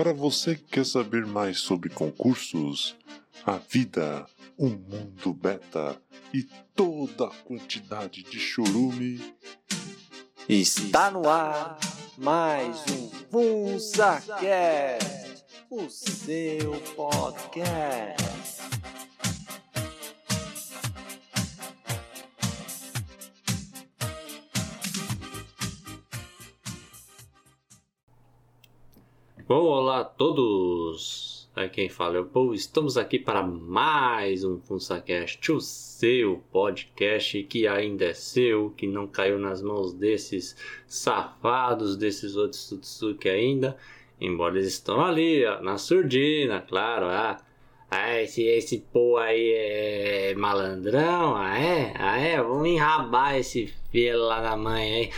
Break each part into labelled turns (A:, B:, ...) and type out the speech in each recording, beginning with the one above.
A: Para você que quer saber mais sobre concursos, a vida, o mundo beta e toda a quantidade de chorume,
B: Está no ar mais um FunsaCast, o seu podcast. Bom, olá a todos! Aqui quem fala é o Paul. Estamos aqui para mais um FunsaCast, o seu podcast que ainda é seu, que não caiu nas mãos desses safados, desses outros Tsutsuki ainda, embora eles estão ali, ó, na surdina, claro, ah, ah, esse, esse pô aí é malandrão, ah é? Ah é? Vamos enrabar esse filho lá da mãe aí.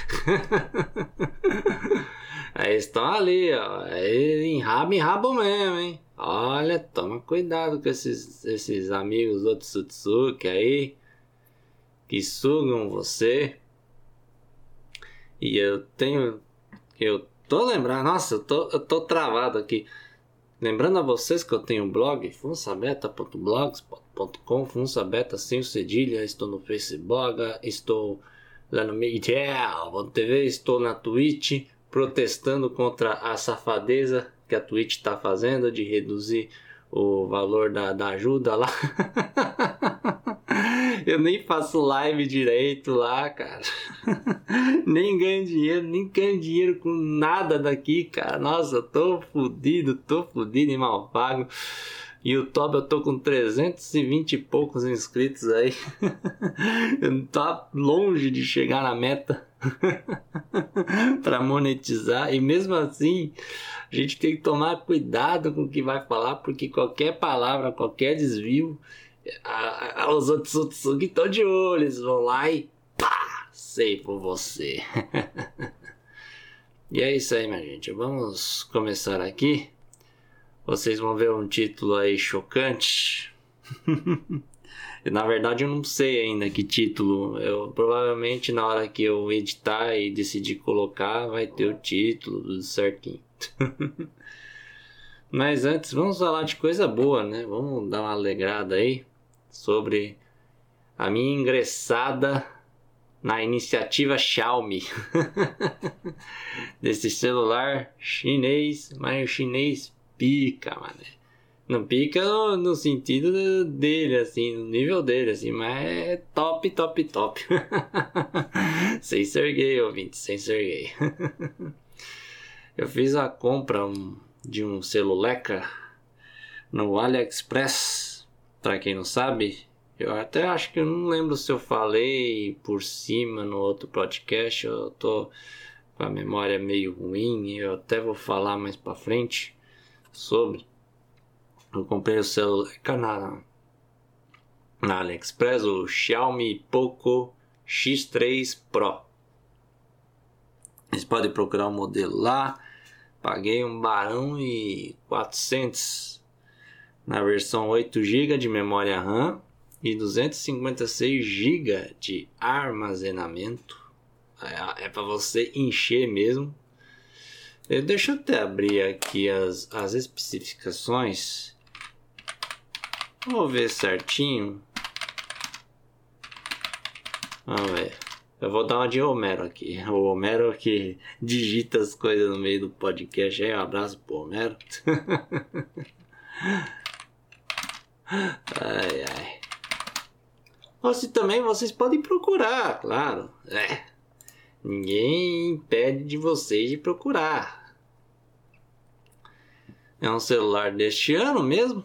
B: Aí estão ali, ó. Aí enraba, enraba mesmo, hein? Olha, toma cuidado com esses, esses amigos do Tsutsuki aí. Que sugam você. E eu tenho. Eu tô lembrando. Nossa, eu tô, eu tô travado aqui. Lembrando a vocês que eu tenho um blog, funsabeta.blogspot.com, funsabeta sem o cedilha, estou no Facebook, estou lá no Miguel.tv, estou na Twitch, protestando contra a safadeza que a Twitch está fazendo de reduzir o valor da, da ajuda lá. Eu nem faço live direito lá, cara. nem ganho dinheiro, nem ganho dinheiro com nada daqui, cara. Nossa, tô fudido, tô fudido e mal pago. YouTube eu tô com 320 e poucos inscritos aí. tá longe de chegar na meta para monetizar e mesmo assim a gente tem que tomar cuidado com o que vai falar porque qualquer palavra, qualquer desvio, a, a, os outros Sutsugi estão de olho, eles vão lá e pá, sei por você. e é isso aí, minha gente. Vamos começar aqui. Vocês vão ver um título aí chocante. na verdade, eu não sei ainda que título. Eu provavelmente na hora que eu editar e decidir colocar, vai ter o título tudo certinho. Mas antes, vamos falar de coisa boa, né? Vamos dar uma alegrada aí sobre a minha ingressada na iniciativa Xiaomi desse celular chinês, mas chinês pica, mano. Não pica no, no, sentido dele, assim, no nível dele, assim, mas é top, top, top. sem ser gay, ouvinte, sem ser gay. Eu fiz a compra de um celuleca no AliExpress. Pra quem não sabe, eu até acho que eu não lembro se eu falei por cima no outro podcast. Eu tô com a memória meio ruim. Eu até vou falar mais pra frente sobre. Eu comprei o celular na, na AliExpress, o Xiaomi Poco X3 Pro. Vocês podem procurar o um modelo lá. Paguei um barão e 400 na versão 8 GB de memória RAM e 256 GB de armazenamento. É, é para você encher mesmo. Deixa eu até abrir aqui as, as especificações. Vou ver certinho. Vamos ver. Eu vou dar uma de Homero aqui. O Homero que digita as coisas no meio do podcast. Aí, um abraço pro Homero. ai, ai. Ou se também vocês podem procurar, claro. É. Ninguém impede de vocês de procurar. É um celular deste ano mesmo.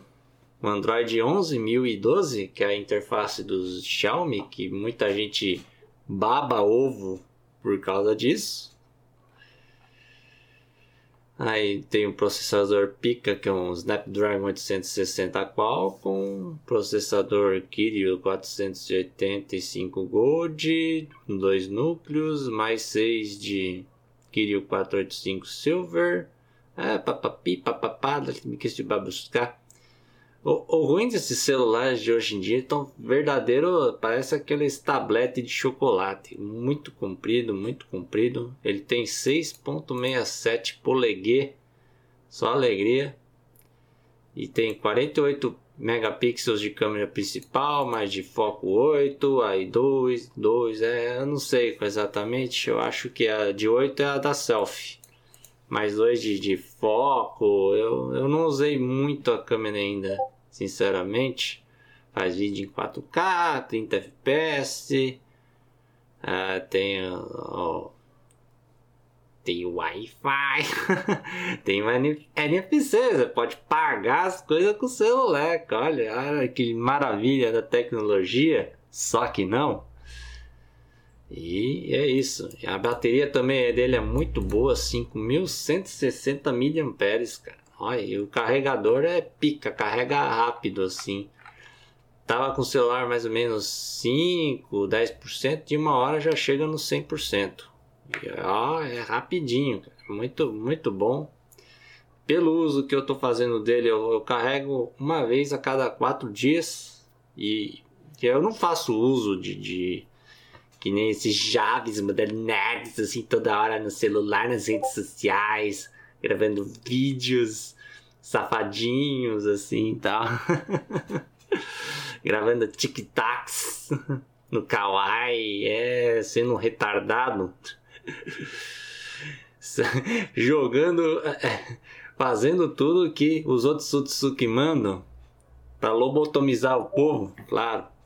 B: O Android 11.012, que é a interface dos Xiaomi, que muita gente baba ovo por causa disso. Aí tem o processador Pica, que é um Snapdragon 860 Qualcomm, processador Kirio 485 Gold, dois núcleos, mais 6 de Kirio 485 Silver. É, papapi, papapá, me quis buscar. O, o ruim desses celulares de hoje em dia estão verdadeiro, parece aqueles tablete de chocolate, muito comprido, muito comprido. Ele tem 6.67 poleguê só alegria. E tem 48 megapixels de câmera principal, mais de foco 8, aí 2, 2, é, eu não sei exatamente, eu acho que a de 8 é a da selfie. Mais 2 de, de foco, eu, eu não usei muito a câmera ainda, sinceramente. Faz vídeo em 4K, 30 FPS, uh, tem tem Wi-Fi, tem NFC, você pode pagar as coisas com o celular. Olha, olha que maravilha da tecnologia, só que não. E é isso. A bateria também dele é muito boa, 5160 mAh, cara. Olha, e o carregador é pica, carrega rápido assim. Tava com o celular mais ou menos 5, 10%, de uma hora já chega no 100%. Ó, é rapidinho, muito, muito bom. Pelo uso que eu estou fazendo dele, eu, eu, carrego uma vez a cada quatro dias e eu não faço uso de, de que nem esses jovens nerds assim toda hora no celular, nas redes sociais, gravando vídeos safadinhos assim, tal, gravando TikToks no Kawaii, é sendo um retardado. jogando, fazendo tudo que os outros Sutsuki mandam para lobotomizar o povo, claro.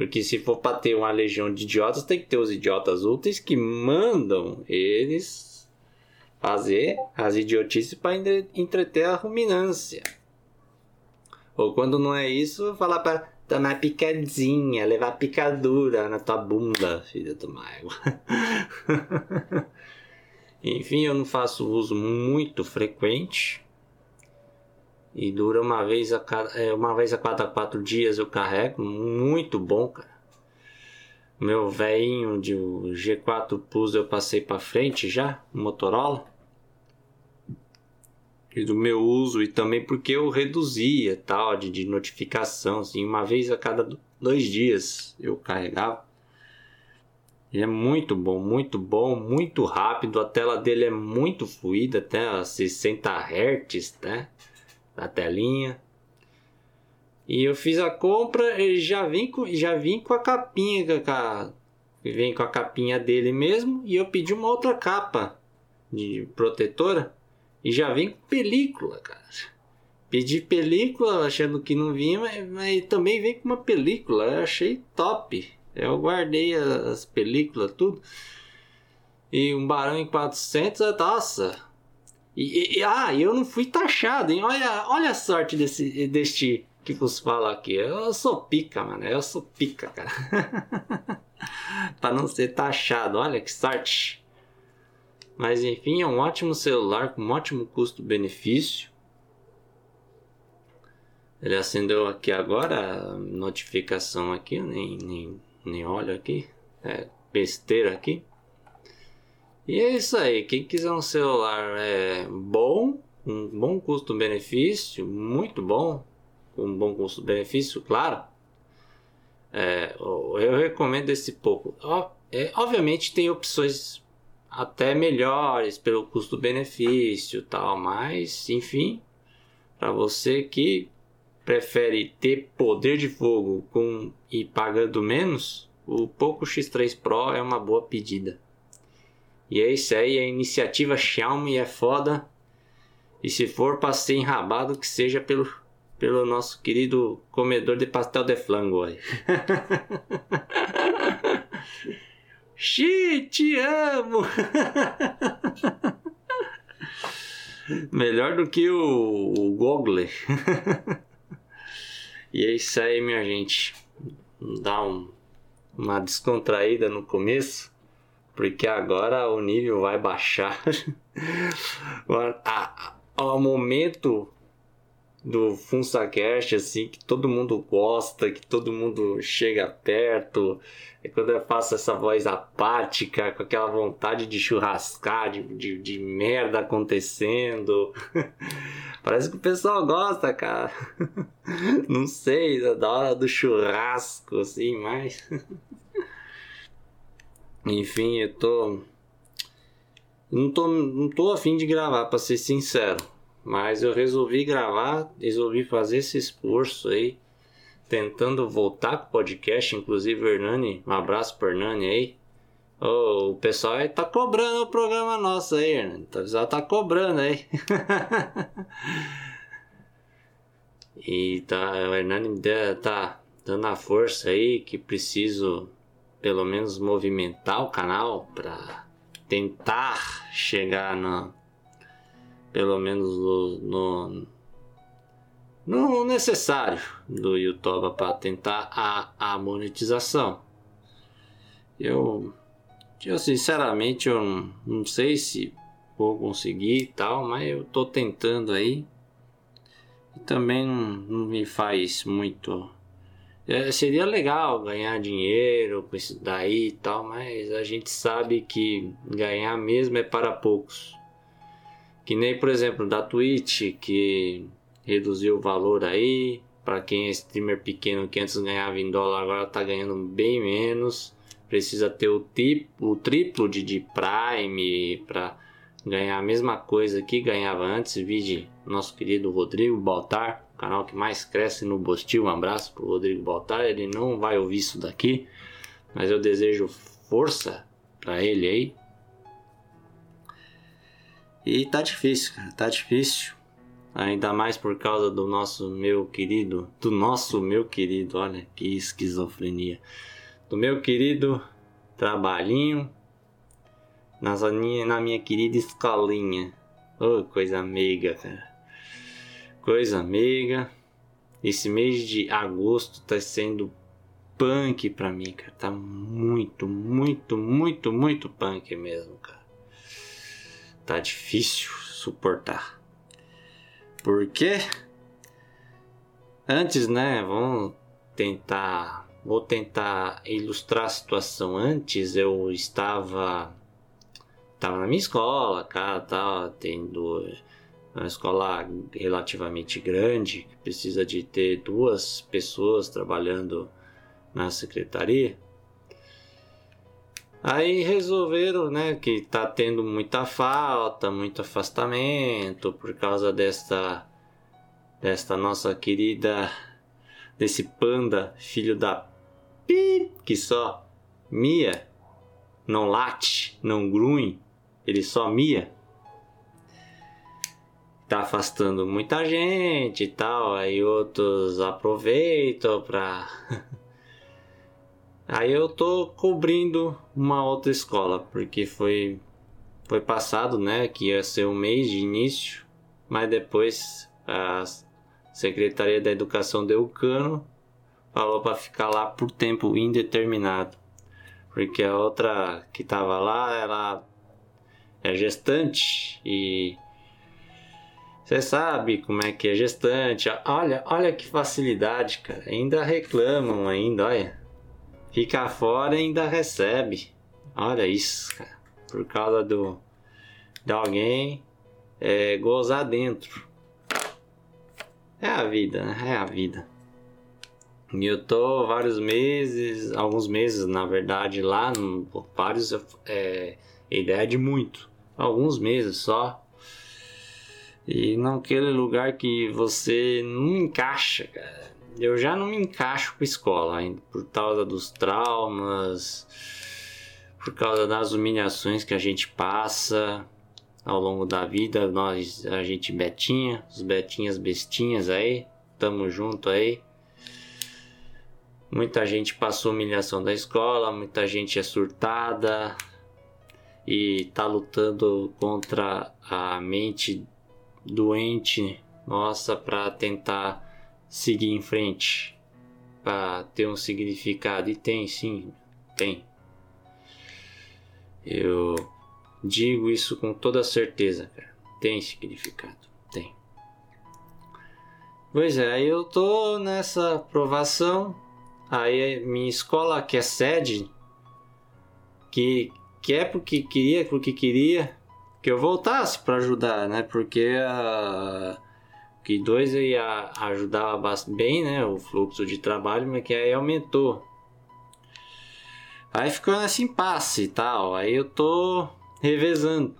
B: Porque se for para ter uma legião de idiotas, tem que ter os idiotas úteis que mandam eles fazer as idiotices para entreter a ruminância. Ou quando não é isso, falar para tomar picadinha, levar picadura na tua bunda, filha do água. Enfim, eu não faço uso muito frequente. E dura uma vez a cada, é, uma vez a cada quatro dias eu carrego. Muito bom, cara. Meu velhinho de G4 Plus eu passei para frente já, Motorola e do meu uso e também porque eu reduzia tal de, de notificação assim uma vez a cada dois dias eu carregava e é muito bom muito bom muito rápido a tela dele é muito fluida até 60 Hz né a telinha e eu fiz a compra e já vim com já vim com a capinha com a, vem com a capinha dele mesmo e eu pedi uma outra capa de protetora e já vem com película, cara. Pedi película achando que não vinha, mas, mas também vem com uma película. Eu achei top. Eu guardei as películas, tudo. E um barão em 400, nossa. E, e, ah, eu não fui taxado, hein? Olha, olha a sorte desse, deste que vos fala aqui. Eu sou pica, mano. Eu sou pica, cara. pra não ser taxado. Olha que sorte. Mas enfim, é um ótimo celular com um ótimo custo-benefício. Ele acendeu aqui agora a notificação aqui, eu nem, nem, nem olho aqui. É besteira aqui. E é isso aí. Quem quiser um celular é bom, um bom custo-benefício, muito bom, um bom custo-benefício, claro. É, eu recomendo esse pouco. É, obviamente tem opções até melhores pelo custo-benefício tal, mas enfim, para você que prefere ter poder de fogo com e pagando menos, o Poco X3 Pro é uma boa pedida. E é isso aí, a iniciativa Xiaomi é foda. E se for para ser enrabado, que seja pelo, pelo nosso querido comedor de pastel de flango aí. Xi, te amo! Melhor do que o, o e é isso aí, minha gente. Dá um, uma descontraída no começo, porque agora o nível vai baixar. Ao momento do FunsaCast, assim, que todo mundo gosta, que todo mundo chega perto. É quando eu faço essa voz apática, com aquela vontade de churrascar, de, de, de merda acontecendo. Parece que o pessoal gosta, cara. Não sei, da hora do churrasco, assim, mas. Enfim, eu tô. Não tô, não tô afim de gravar, para ser sincero. Mas eu resolvi gravar, resolvi fazer esse esforço aí, tentando voltar com o podcast. Inclusive, o Hernani, um abraço pro Hernani aí. Oh, o pessoal aí tá cobrando o programa nosso aí, Hernani. O pessoal tá cobrando aí. e tá, o Hernani tá dando a força aí que preciso pelo menos movimentar o canal para tentar chegar no pelo menos no, no, no necessário do YouTube para tentar a, a monetização. Eu, eu sinceramente eu não, não sei se vou conseguir e tal, mas eu tô tentando aí. E também não, não me faz muito é, seria legal ganhar dinheiro com isso daí e tal, mas a gente sabe que ganhar mesmo é para poucos. Que nem, por exemplo, da Twitch, que reduziu o valor aí. Para quem é streamer pequeno que antes ganhava em dólar, agora tá ganhando bem menos. Precisa ter o, o triplo de, de Prime para ganhar a mesma coisa que ganhava antes. Vide nosso querido Rodrigo Baltar canal que mais cresce no Bostil. Um abraço pro Rodrigo Baltar. Ele não vai ouvir isso daqui, mas eu desejo força para ele aí. E tá difícil, cara, tá difícil. Ainda mais por causa do nosso meu querido, do nosso meu querido, olha que esquizofrenia. Do meu querido trabalhinho nas, na minha querida escolinha. Oh, coisa meiga, cara. Coisa amiga. Esse mês de agosto tá sendo punk pra mim, cara. Tá muito, muito, muito, muito punk mesmo, cara. Tá difícil suportar. Porque antes, né, vamos tentar, vou tentar ilustrar a situação. Antes eu estava estava na minha escola, cara, tava tendo uma escola relativamente grande, precisa de ter duas pessoas trabalhando na secretaria. Aí resolveram, né, que tá tendo muita falta, muito afastamento por causa desta desta nossa querida desse panda filho da pi que só mia, não late, não grunhe, ele só mia tá afastando muita gente e tal, aí outros aproveitam pra. aí eu tô cobrindo uma outra escola, porque foi foi passado, né, que ia ser um mês de início, mas depois a Secretaria da Educação deu o cano, falou para ficar lá por tempo indeterminado. Porque a outra que tava lá, ela é gestante e você sabe como é que é gestante. Olha, olha que facilidade, cara. Ainda reclamam ainda, olha. Fica fora e ainda recebe. Olha isso, cara. Por causa do de alguém é, gozar dentro. É a vida, né? É a vida. E eu tô vários meses, alguns meses na verdade lá, vários é, ideia de muito, alguns meses só e naquele lugar que você não encaixa, cara. Eu já não me encaixo com escola ainda, por causa dos traumas, por causa das humilhações que a gente passa ao longo da vida. Nós, a gente betinha, os betinhas bestinhas aí, tamo junto aí. Muita gente passou humilhação da escola, muita gente é surtada e tá lutando contra a mente doente nossa para tentar seguir em frente, para ter um significado. E tem sim, tem. Eu digo isso com toda certeza, cara. Tem significado, tem. Pois é, aí eu tô nessa aprovação. Aí minha escola que é sede, que quer é porque queria, porque queria, que eu voltasse para ajudar, né? Porque a que dois ia ajudar bem, né? O fluxo de trabalho, mas que aí aumentou. Aí ficou nesse impasse e tal. Aí eu tô revezando.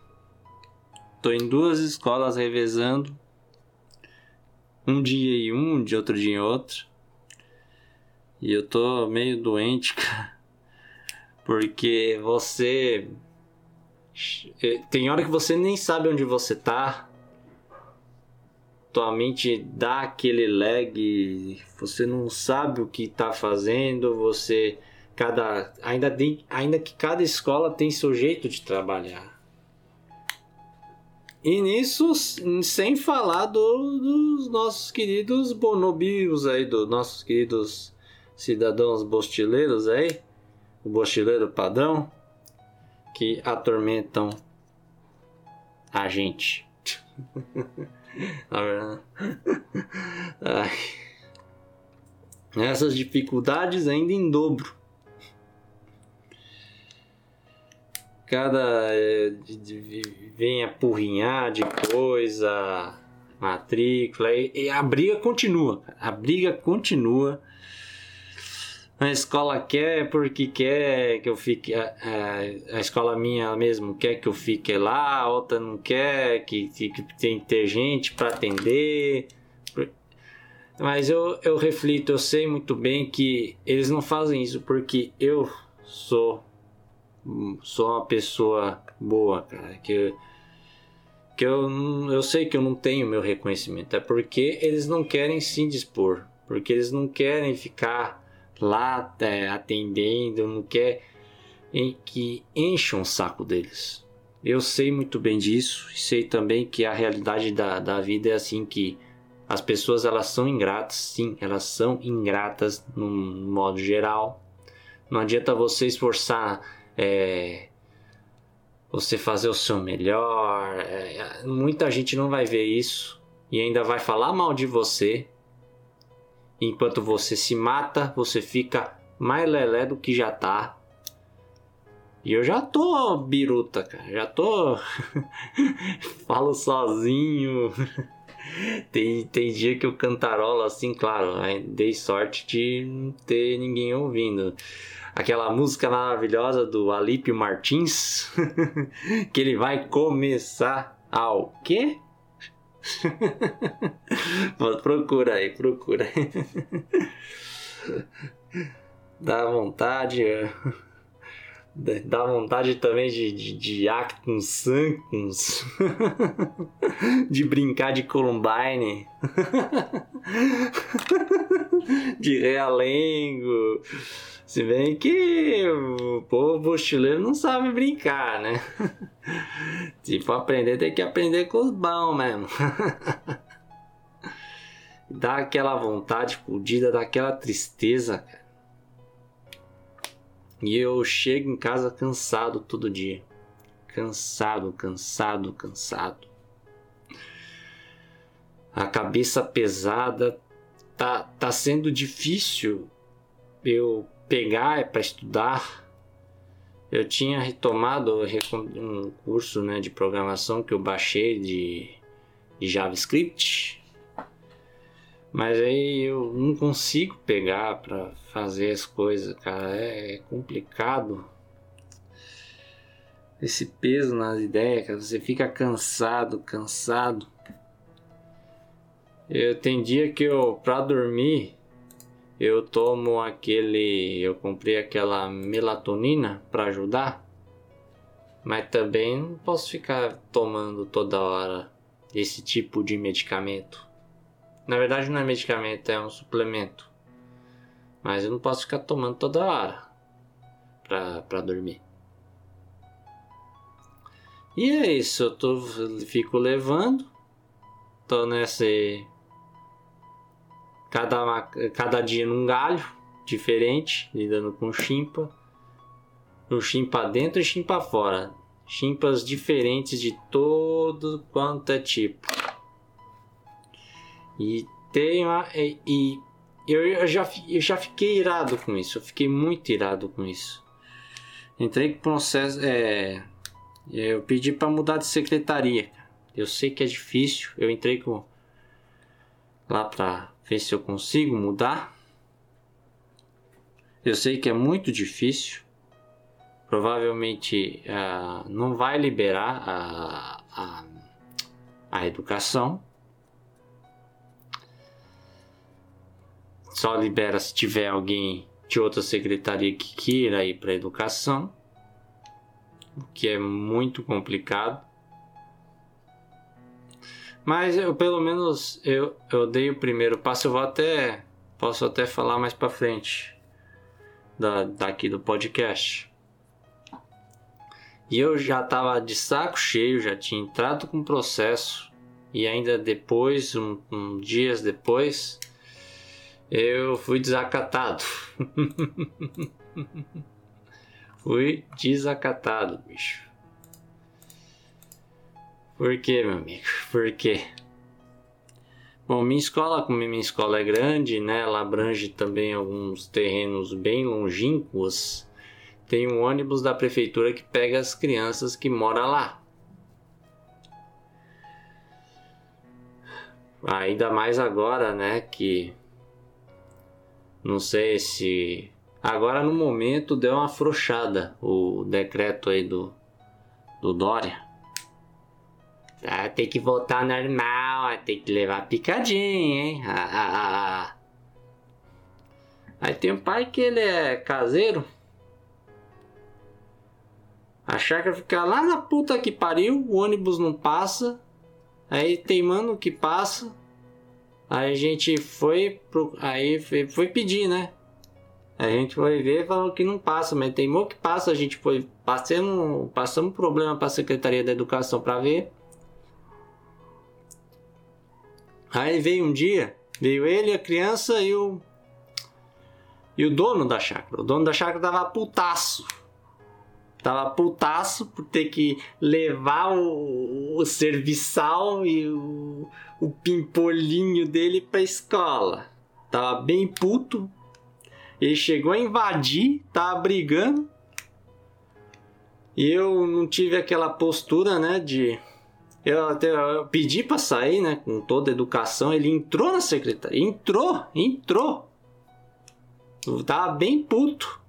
B: Tô em duas escolas revezando. Um dia em um, de outro dia em outro. E eu tô meio doente, cara. Porque você. Tem hora que você nem sabe onde você tá. Tua mente dá aquele lag. Você não sabe o que tá fazendo. Você. Cada, ainda, tem, ainda que cada escola tem seu jeito de trabalhar. E nisso, sem falar do, dos nossos queridos bonobios aí, dos nossos queridos cidadãos bostileiros aí, o bostileiro padrão, que atormentam a gente. Essas dificuldades ainda em dobro. Cada. É, vem apurrinhar de coisa, matrícula, e a briga continua. A briga continua a escola quer porque quer que eu fique. A, a, escola minha mesmo quer que eu fique lá, a outra não quer, que, que, que tem que ter gente para atender. Mas eu, eu reflito, eu sei muito bem que eles não fazem isso porque eu sou sou uma pessoa boa, cara. Que, que eu, eu sei que eu não tenho meu reconhecimento. É porque eles não querem se dispor. Porque eles não querem ficar lá é, atendendo, não quer em que encham o saco deles. Eu sei muito bem disso, sei também que a realidade da, da vida é assim que as pessoas elas são ingratas, sim, elas são ingratas no modo geral. Não adianta você esforçar, é, você fazer o seu melhor. É, muita gente não vai ver isso e ainda vai falar mal de você Enquanto você se mata, você fica mais lelé do que já tá. E eu já tô biruta, cara. Já tô. Falo sozinho. tem, tem dia que eu cantarolo assim, claro. Dei sorte de não ter ninguém ouvindo. Aquela música maravilhosa do Alípio Martins. que ele vai começar ao quê? Procura aí, procura aí. Dá vontade. É. Dá vontade também de, de, de Sanctus. de brincar de Columbine. de Realengo. Se bem que o povo bochileiro não sabe brincar, né? For aprender, tem que aprender com os bons mesmo. dá aquela vontade fodida, dá aquela tristeza, cara. E eu chego em casa cansado todo dia. Cansado, cansado, cansado. A cabeça pesada. Tá, tá sendo difícil eu pegar para estudar. Eu tinha retomado um curso né, de programação que eu baixei de, de JavaScript, mas aí eu não consigo pegar para fazer as coisas, cara. É, é complicado. Esse peso nas ideias, cara. Você fica cansado, cansado. Eu tem dia que eu, pra dormir, eu tomo aquele, eu comprei aquela melatonina para ajudar, mas também não posso ficar tomando toda hora esse tipo de medicamento. Na verdade não é medicamento, é um suplemento. Mas eu não posso ficar tomando toda hora pra dormir. E é isso, eu tô, fico levando, tô nesse cada, cada dia num galho diferente, lidando com chimpa. Um chimpa dentro e chimpa fora. Chimpas diferentes de todo quanto é tipo. E tem uma, e, e eu, já, eu já fiquei irado com isso. Eu fiquei muito irado com isso. Entrei com processo. É, eu pedi para mudar de secretaria. Eu sei que é difícil. Eu entrei com lá para ver se eu consigo mudar. Eu sei que é muito difícil. Provavelmente uh, não vai liberar a, a, a educação. Só libera se tiver alguém de outra secretaria que queira ir para a educação, o que é muito complicado. Mas eu pelo menos eu, eu dei o primeiro passo, eu vou até posso até falar mais para frente da, daqui do podcast. E eu já tava de saco cheio, já tinha entrado com o processo e ainda depois, um, um dias depois, eu fui desacatado. fui desacatado, bicho. Por quê, meu amigo? Por quê? Bom, minha escola, como minha escola é grande, né, ela abrange também alguns terrenos bem longínquos tem um ônibus da prefeitura que pega as crianças que moram lá. Ainda mais agora, né, que não sei se agora no momento deu uma afrouxada o decreto aí do do Dória. Ah, tem que voltar normal, tem que levar picadinho, hein? Ah, ah, ah, ah. Aí tem um pai que ele é caseiro. A chácara fica lá na puta que pariu, o ônibus não passa. Aí teimando que passa. Aí a gente foi pro, aí foi, foi pedir, né? A gente foi ver e falou que não passa, mas teimou que passa. A gente foi passando, passamos problema para a Secretaria da Educação para ver. Aí veio um dia, veio ele, a criança e o e o dono da chácara. O dono da chácara tava putaço. Tava putaço por ter que levar o, o serviçal e o, o pimpolinho dele pra escola. Tava bem puto. Ele chegou a invadir, tava brigando. E eu não tive aquela postura, né, de... Eu até pedi para sair, né, com toda a educação. Ele entrou na secretaria. Entrou, entrou. Eu tava bem puto.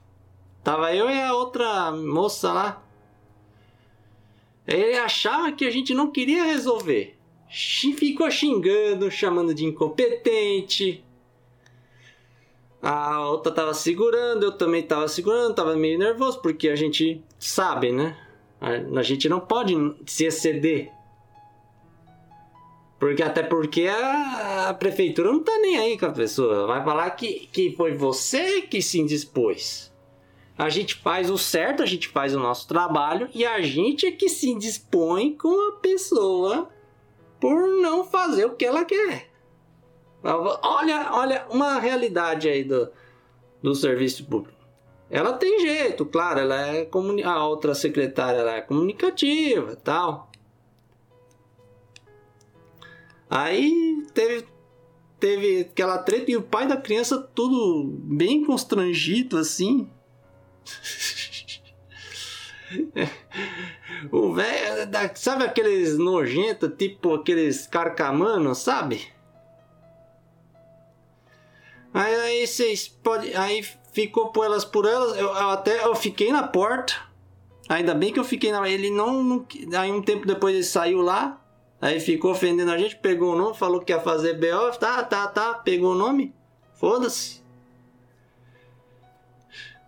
B: Tava eu e a outra moça lá. Ele achava que a gente não queria resolver. Ficou xingando, chamando de incompetente. A outra tava segurando, eu também tava segurando, tava meio nervoso, porque a gente sabe, né? A gente não pode se exceder. Porque até porque a, prefeitura não tá nem aí com a pessoa. Vai falar que, que foi você que se indispôs. A gente faz o certo, a gente faz o nosso trabalho e a gente é que se dispõe com a pessoa por não fazer o que ela quer. Olha, olha uma realidade aí do, do serviço público. Ela tem jeito, claro, ela é comuni a outra secretária ela é comunicativa, tal. Aí teve teve aquela treta e o pai da criança tudo bem constrangido assim. o velho, sabe aqueles nojentos, tipo aqueles carcamanos, sabe? Aí, vocês podem. Aí ficou por elas por elas. Eu, eu, até eu fiquei na porta. Ainda bem que eu fiquei na. Ele não, não. Aí um tempo depois ele saiu lá. Aí ficou ofendendo a gente, pegou o nome, falou que ia fazer BO. Tá, tá, tá. Pegou o nome. Foda-se.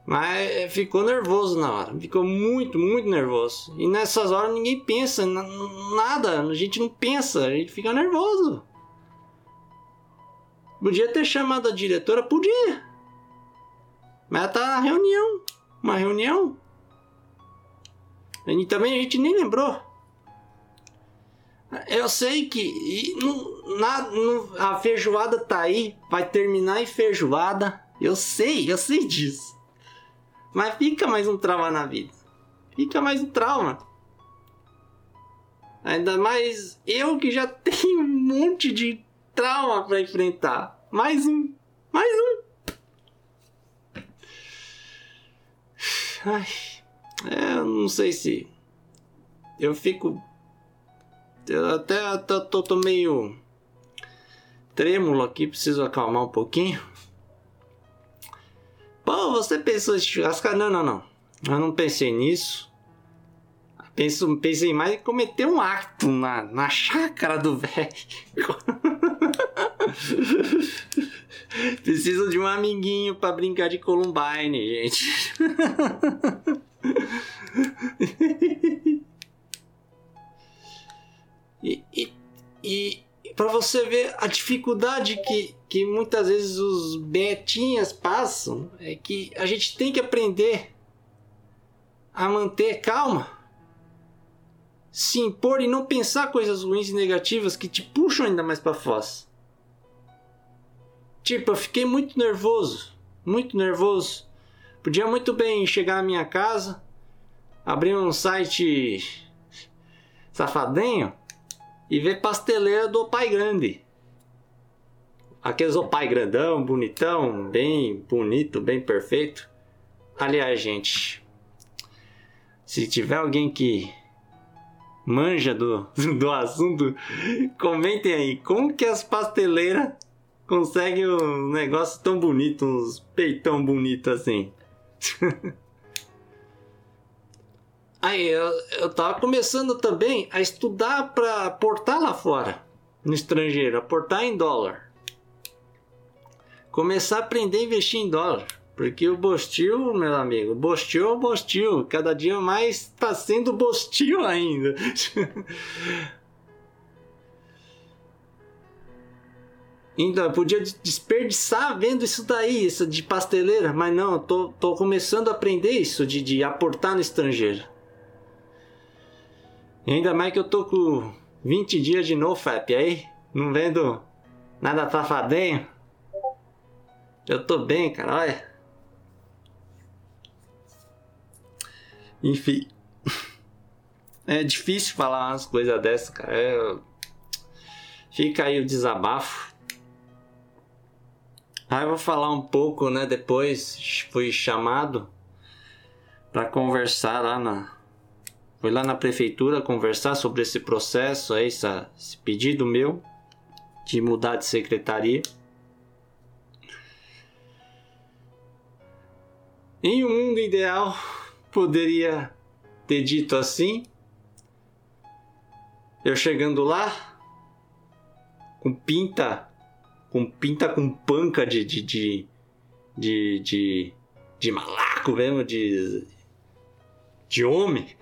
B: Mas ficou nervoso na hora. Ficou muito, muito nervoso. E nessas horas ninguém pensa nada. A gente não pensa, a gente fica nervoso. Podia ter chamado a diretora? Podia. Mas ela tá na reunião. Uma reunião. E também a gente nem lembrou. Eu sei que na, a feijoada tá aí. Vai terminar em feijoada. Eu sei, eu sei disso. Mas fica mais um trauma na vida. Fica mais um trauma. Ainda mais eu que já tenho um monte de trauma para enfrentar. Mais um. Mais um. Ai. É, eu não sei se. Eu fico. Eu até tô, tô, tô meio. Trêmulo aqui, preciso acalmar um pouquinho. Pô, você pensou em churrascar? Não, não, não. Eu não pensei nisso. penso, pensei mais em cometer um acto na, na chácara do velho. Preciso de um amiguinho para brincar de Columbine, gente. e, e, e para você ver a dificuldade que, que muitas vezes os betinhas passam, é que a gente tem que aprender a manter calma, se impor e não pensar coisas ruins e negativas que te puxam ainda mais para foz. Tipo, eu fiquei muito nervoso, muito nervoso. Podia muito bem chegar na minha casa, abrir um site safadinho e ver pasteleira do pai grande. Aqueles pai grandão, bonitão, bem bonito, bem perfeito. Aliás, gente, se tiver alguém que manja do, do assunto, comentem aí como que as pasteleiras conseguem um negócio tão bonito, uns peitão bonito assim. aí eu, eu tava começando também a estudar para portar lá fora, no estrangeiro, a portar em dólar. Começar a aprender a investir em dólar. Porque o Bostil, meu amigo, Bostil é o Bostil. Cada dia mais está sendo Bostil ainda. Então, eu podia desperdiçar vendo isso daí, isso de pasteleira, mas não, eu tô, tô começando a aprender isso, de, de aportar no estrangeiro. Ainda mais que eu tô com 20 dias de NoFap aí, não vendo nada safadinho. Eu tô bem, cara, olha. Enfim. É difícil falar umas coisas dessas, cara. É... Fica aí o desabafo. Aí eu vou falar um pouco, né? Depois fui chamado para conversar lá na. Fui lá na prefeitura conversar sobre esse processo, aí, esse pedido meu de mudar de secretaria. Em um mundo ideal, poderia ter dito assim. Eu chegando lá, com pinta, com pinta com panca de, de, de, de, de, de malaco mesmo, de, de homem,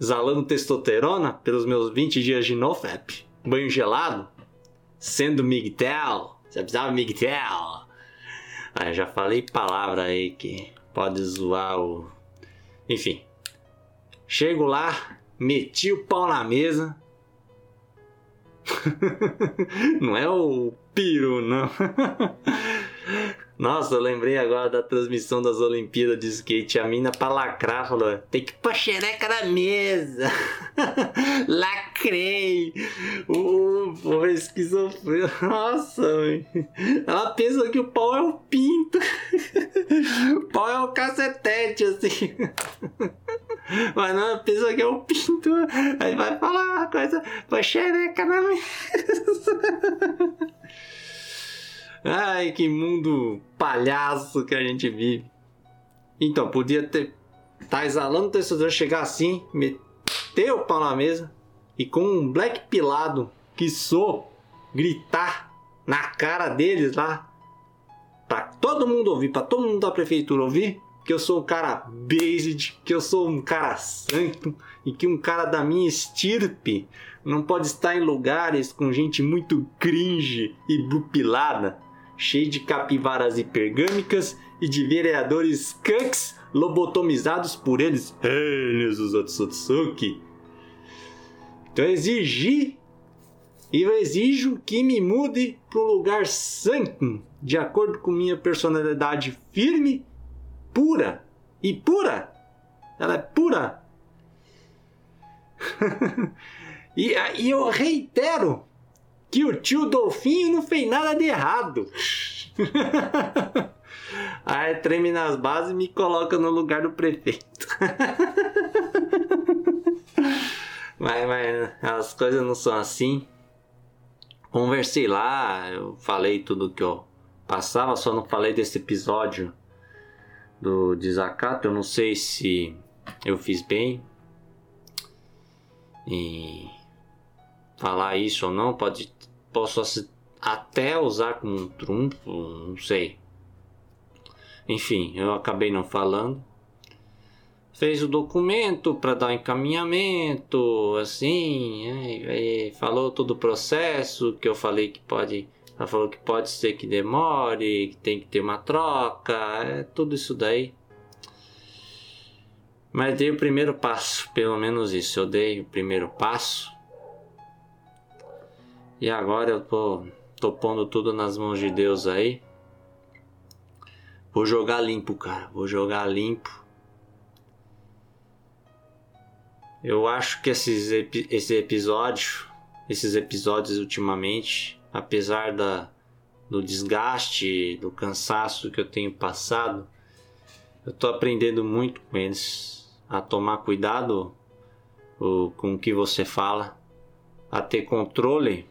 B: exalando testosterona pelos meus 20 dias de nofap, banho gelado, sendo Miguel, você precisava Miguel. Aí já falei palavra aí que pode zoar o enfim. Chego lá, meti o pau na mesa. não é o piru, não. Nossa, eu lembrei agora da transmissão das Olimpíadas de skate. A mina pra lacrar falou: tem que pôr xereca na mesa. Lacrei. O, o esquizofrenia. Nossa, mãe. ela pensa que o pau é o pinto. o pau é o cacetete, assim. Mas não, pensa que é o pinto. Aí vai falar uma coisa: pôr xereca na mesa. Ai, que mundo palhaço que a gente vive. Então, podia ter. Tá exalando o testosterona, chegar assim, meter o pau na mesa e com um black pilado que sou, gritar na cara deles lá. Pra todo mundo ouvir, pra todo mundo da prefeitura ouvir que eu sou um cara based, que eu sou um cara santo e que um cara da minha estirpe não pode estar em lugares com gente muito cringe e bupilada cheio de capivaras hipergâmicas e de vereadores skunks lobotomizados por eles, eles os Otsutsuki. Então eu exigi e eu exijo que me mude para um lugar santo, de acordo com minha personalidade firme, pura e pura. Ela é pura. e, e eu reitero que o tio Dolfinho não fez nada de errado. Aí treme nas bases e me coloca no lugar do prefeito. mas, mas as coisas não são assim. Conversei lá, eu falei tudo que eu passava, só não falei desse episódio do desacato. Eu não sei se eu fiz bem. em falar isso ou não, pode posso até usar como um trunfo, não sei. Enfim, eu acabei não falando. Fez o documento para dar encaminhamento, assim, aí, falou todo o processo que eu falei que pode. Ela falou que pode ser que demore, que tem que ter uma troca, é tudo isso daí. Mas dei o primeiro passo, pelo menos isso. Eu dei o primeiro passo. E agora eu tô, tô pondo tudo nas mãos de Deus aí. Vou jogar limpo, cara. Vou jogar limpo. Eu acho que esses, esse episódio, esses episódios ultimamente, apesar da, do desgaste, do cansaço que eu tenho passado, eu tô aprendendo muito com eles a tomar cuidado o, com o que você fala, a ter controle.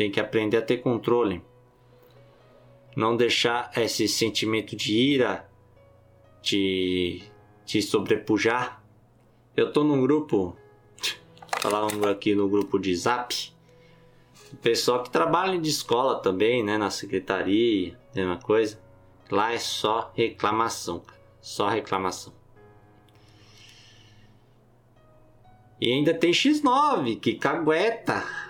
B: Tem que aprender a ter controle. Não deixar esse sentimento de ira te, te sobrepujar. Eu tô num grupo, falando aqui no grupo de Zap, pessoal que trabalha de escola também, né, na secretaria, mesma coisa. Lá é só reclamação, só reclamação. E ainda tem X9, que cagueta.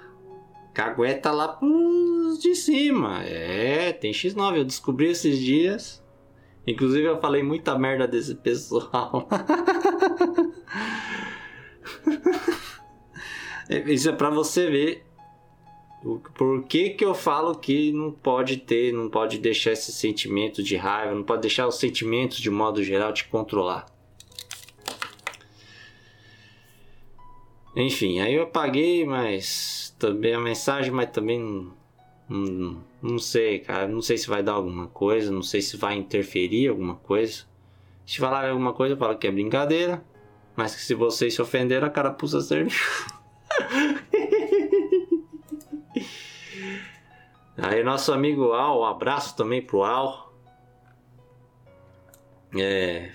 B: Cagueta lá pros de cima. É, tem X9. Eu descobri esses dias. Inclusive eu falei muita merda desse pessoal. Isso é pra você ver por que, que eu falo que não pode ter, não pode deixar esse sentimento de raiva, não pode deixar os sentimentos de modo geral te controlar. Enfim, aí eu apaguei, mas também a mensagem, mas também não, não, sei, cara. Não sei se vai dar alguma coisa, não sei se vai interferir alguma coisa. Se falar alguma coisa, eu falo que é brincadeira. Mas que se vocês se ofenderam, a carapuça serve. Aí nosso amigo Al, um abraço também pro Al. É,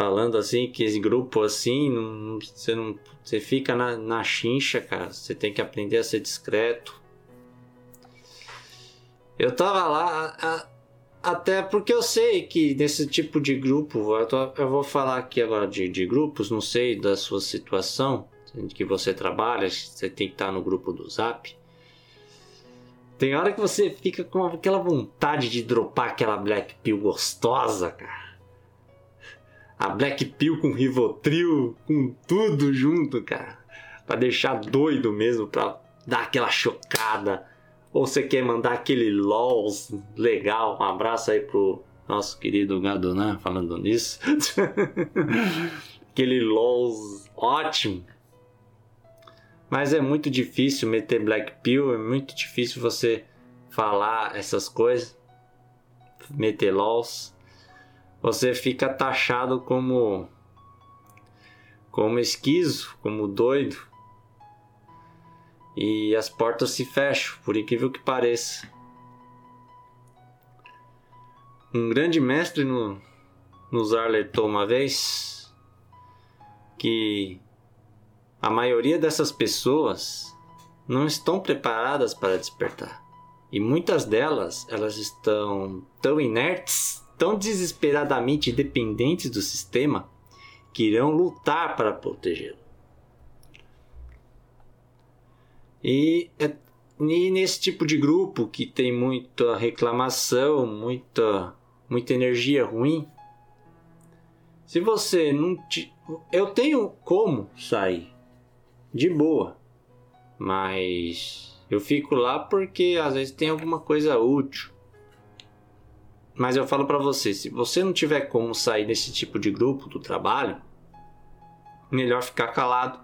B: falando assim que esse grupo assim, não, você não você fica na, na chincha, cara. Você tem que aprender a ser discreto. Eu tava lá a, até porque eu sei que nesse tipo de grupo, eu, tô, eu vou falar aqui agora de, de grupos, não sei da sua situação, que você trabalha, você tem que estar no grupo do Zap. Tem hora que você fica com aquela vontade de dropar aquela Black Pill gostosa, cara a Black Pill com Rivotril, com tudo junto, cara. Pra deixar doido mesmo, pra dar aquela chocada. Ou você quer mandar aquele LOLs legal? Um abraço aí pro nosso querido Gadonan falando nisso. aquele LOLs ótimo. Mas é muito difícil meter Black Pill, é muito difícil você falar essas coisas. Meter LOLs você fica taxado como como esquizo, como doido. E as portas se fecham, por incrível que pareça. Um grande mestre no, nos alertou uma vez que a maioria dessas pessoas não estão preparadas para despertar. E muitas delas, elas estão tão inertes tão desesperadamente dependentes do sistema que irão lutar para protegê-lo. E, é, e nesse tipo de grupo que tem muita reclamação, muita, muita energia ruim, se você não te, eu tenho como sair de boa, mas eu fico lá porque às vezes tem alguma coisa útil. Mas eu falo para você, se você não tiver como sair desse tipo de grupo do trabalho, melhor ficar calado.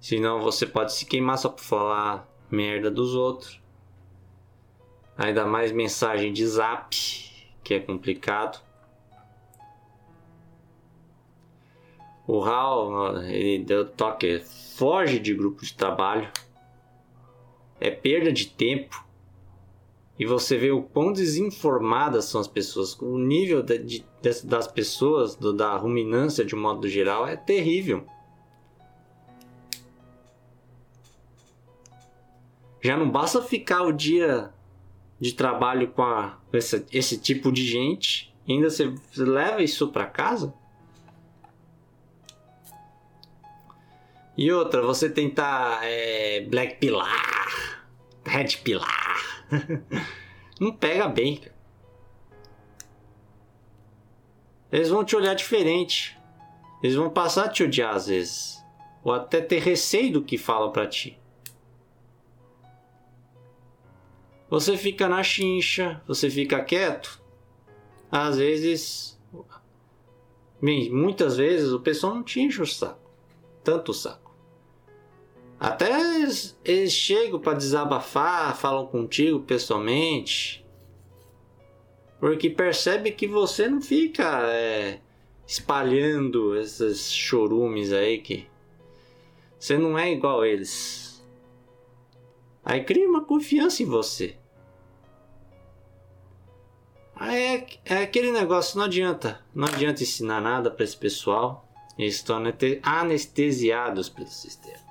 B: Senão você pode se queimar só por falar merda dos outros. Ainda mais mensagem de zap, que é complicado. O Hal, ele deu toque, foge de grupo de trabalho. É perda de tempo e você vê o quão desinformadas são as pessoas, o nível de, de, das pessoas, do, da ruminância de um modo geral, é terrível. Já não basta ficar o dia de trabalho com, a, com esse, esse tipo de gente, ainda você leva isso para casa? E outra, você tentar é, Black Pilar, Red Pilar não pega bem, cara. Eles vão te olhar diferente. Eles vão passar a te odiar às vezes. Ou até ter receio do que falam para ti. Você fica na chincha, você fica quieto. Às vezes. Bem, muitas vezes o pessoal não te enche o saco. Tanto o saco. Até eles, eles chegam para desabafar, falam contigo pessoalmente. Porque percebe que você não fica é, espalhando esses chorumes aí que você não é igual a eles. Aí cria uma confiança em você. Aí é, é aquele negócio, não adianta. Não adianta ensinar nada para esse pessoal. Eles estão anestesiados pelo sistema.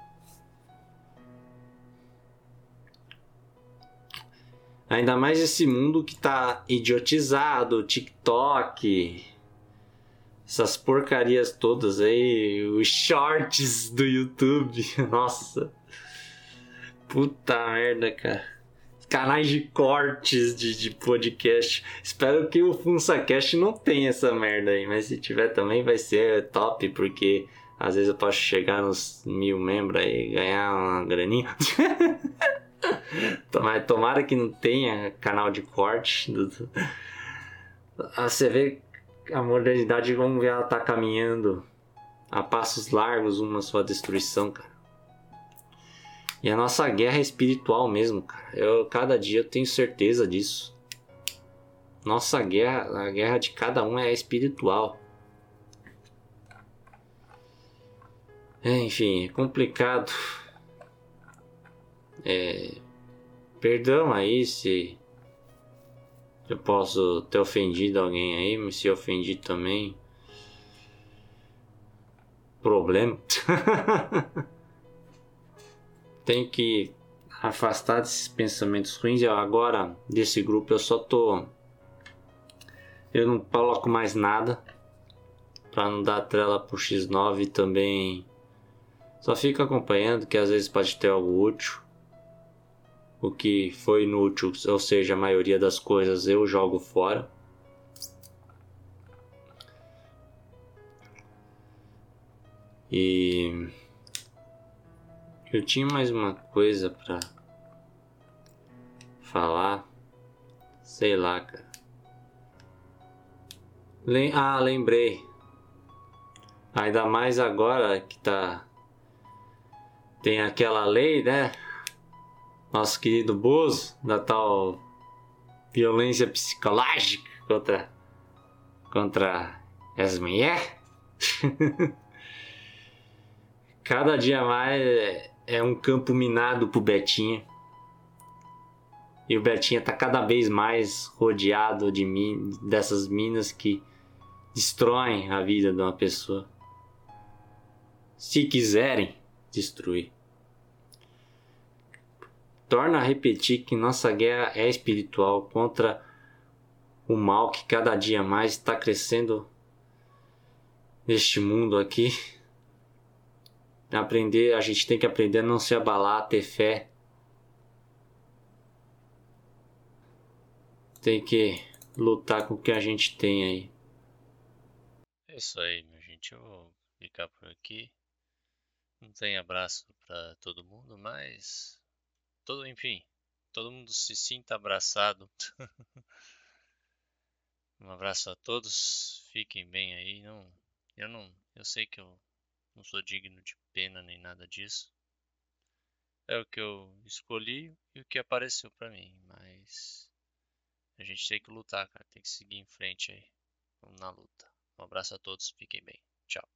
B: Ainda mais esse mundo que tá idiotizado, TikTok, essas porcarias todas aí, os shorts do YouTube. Nossa. Puta merda, cara. Canais de cortes de, de podcast. Espero que o FunsaCast não tenha essa merda aí, mas se tiver também vai ser top, porque às vezes eu posso chegar nos mil membros aí e ganhar uma graninha. Tomara, que não tenha canal de corte. Ah, você vê a modernidade, ver, ela tá caminhando a passos largos uma sua destruição, cara. E a nossa guerra é espiritual mesmo, cara. Eu, cada dia eu tenho certeza disso. Nossa guerra, a guerra de cada um é espiritual. É, enfim, é complicado. É, perdão aí se eu posso ter ofendido alguém aí, mas se ofendi também. Problema. Tem que afastar desses pensamentos ruins. Eu, agora, desse grupo, eu só tô. Eu não coloco mais nada. Pra não dar trela pro X9 também. Só fico acompanhando, que às vezes pode ter algo útil o que foi inútil, ou seja, a maioria das coisas eu jogo fora. E eu tinha mais uma coisa para falar, sei lá, cara. Lem ah, lembrei. Ainda mais agora que tá tem aquela lei, né? Nosso querido Bozo, da tal violência psicológica contra, contra as mulheres. Cada dia mais é, é um campo minado pro Betinha. E o Betinha tá cada vez mais rodeado de min dessas minas que destroem a vida de uma pessoa. Se quiserem destruir torna a repetir que nossa guerra é espiritual contra o mal que cada dia mais está crescendo neste mundo aqui. Aprender, a gente tem que aprender a não se abalar, a ter fé. Tem que lutar com o que a gente tem aí.
C: É isso aí, minha gente. Eu vou ficar por aqui. Não tem abraço para todo mundo, mas todo, enfim, todo mundo se sinta abraçado. um abraço a todos, fiquem bem aí. Não, eu não, eu sei que eu não sou digno de pena nem nada disso. É o que eu escolhi e o que apareceu para mim, mas a gente tem que lutar, cara, tem que seguir em frente aí. Vamos na luta. Um abraço a todos, fiquem bem. Tchau.